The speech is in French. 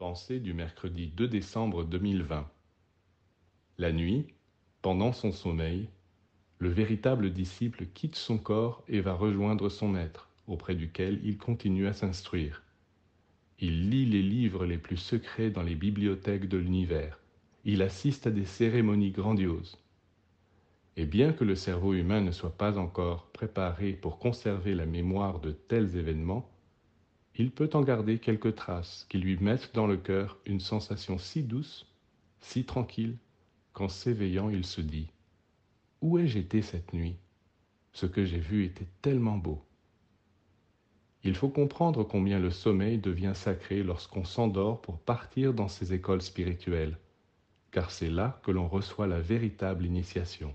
Pensée du mercredi 2 décembre 2020 La nuit, pendant son sommeil, le véritable disciple quitte son corps et va rejoindre son maître, auprès duquel il continue à s'instruire. Il lit les livres les plus secrets dans les bibliothèques de l'univers. Il assiste à des cérémonies grandioses. Et bien que le cerveau humain ne soit pas encore préparé pour conserver la mémoire de tels événements, il peut en garder quelques traces qui lui mettent dans le cœur une sensation si douce, si tranquille, qu'en s'éveillant il se dit ⁇ Où ai-je été cette nuit? Ce que j'ai vu était tellement beau ⁇ Il faut comprendre combien le sommeil devient sacré lorsqu'on s'endort pour partir dans ces écoles spirituelles, car c'est là que l'on reçoit la véritable initiation.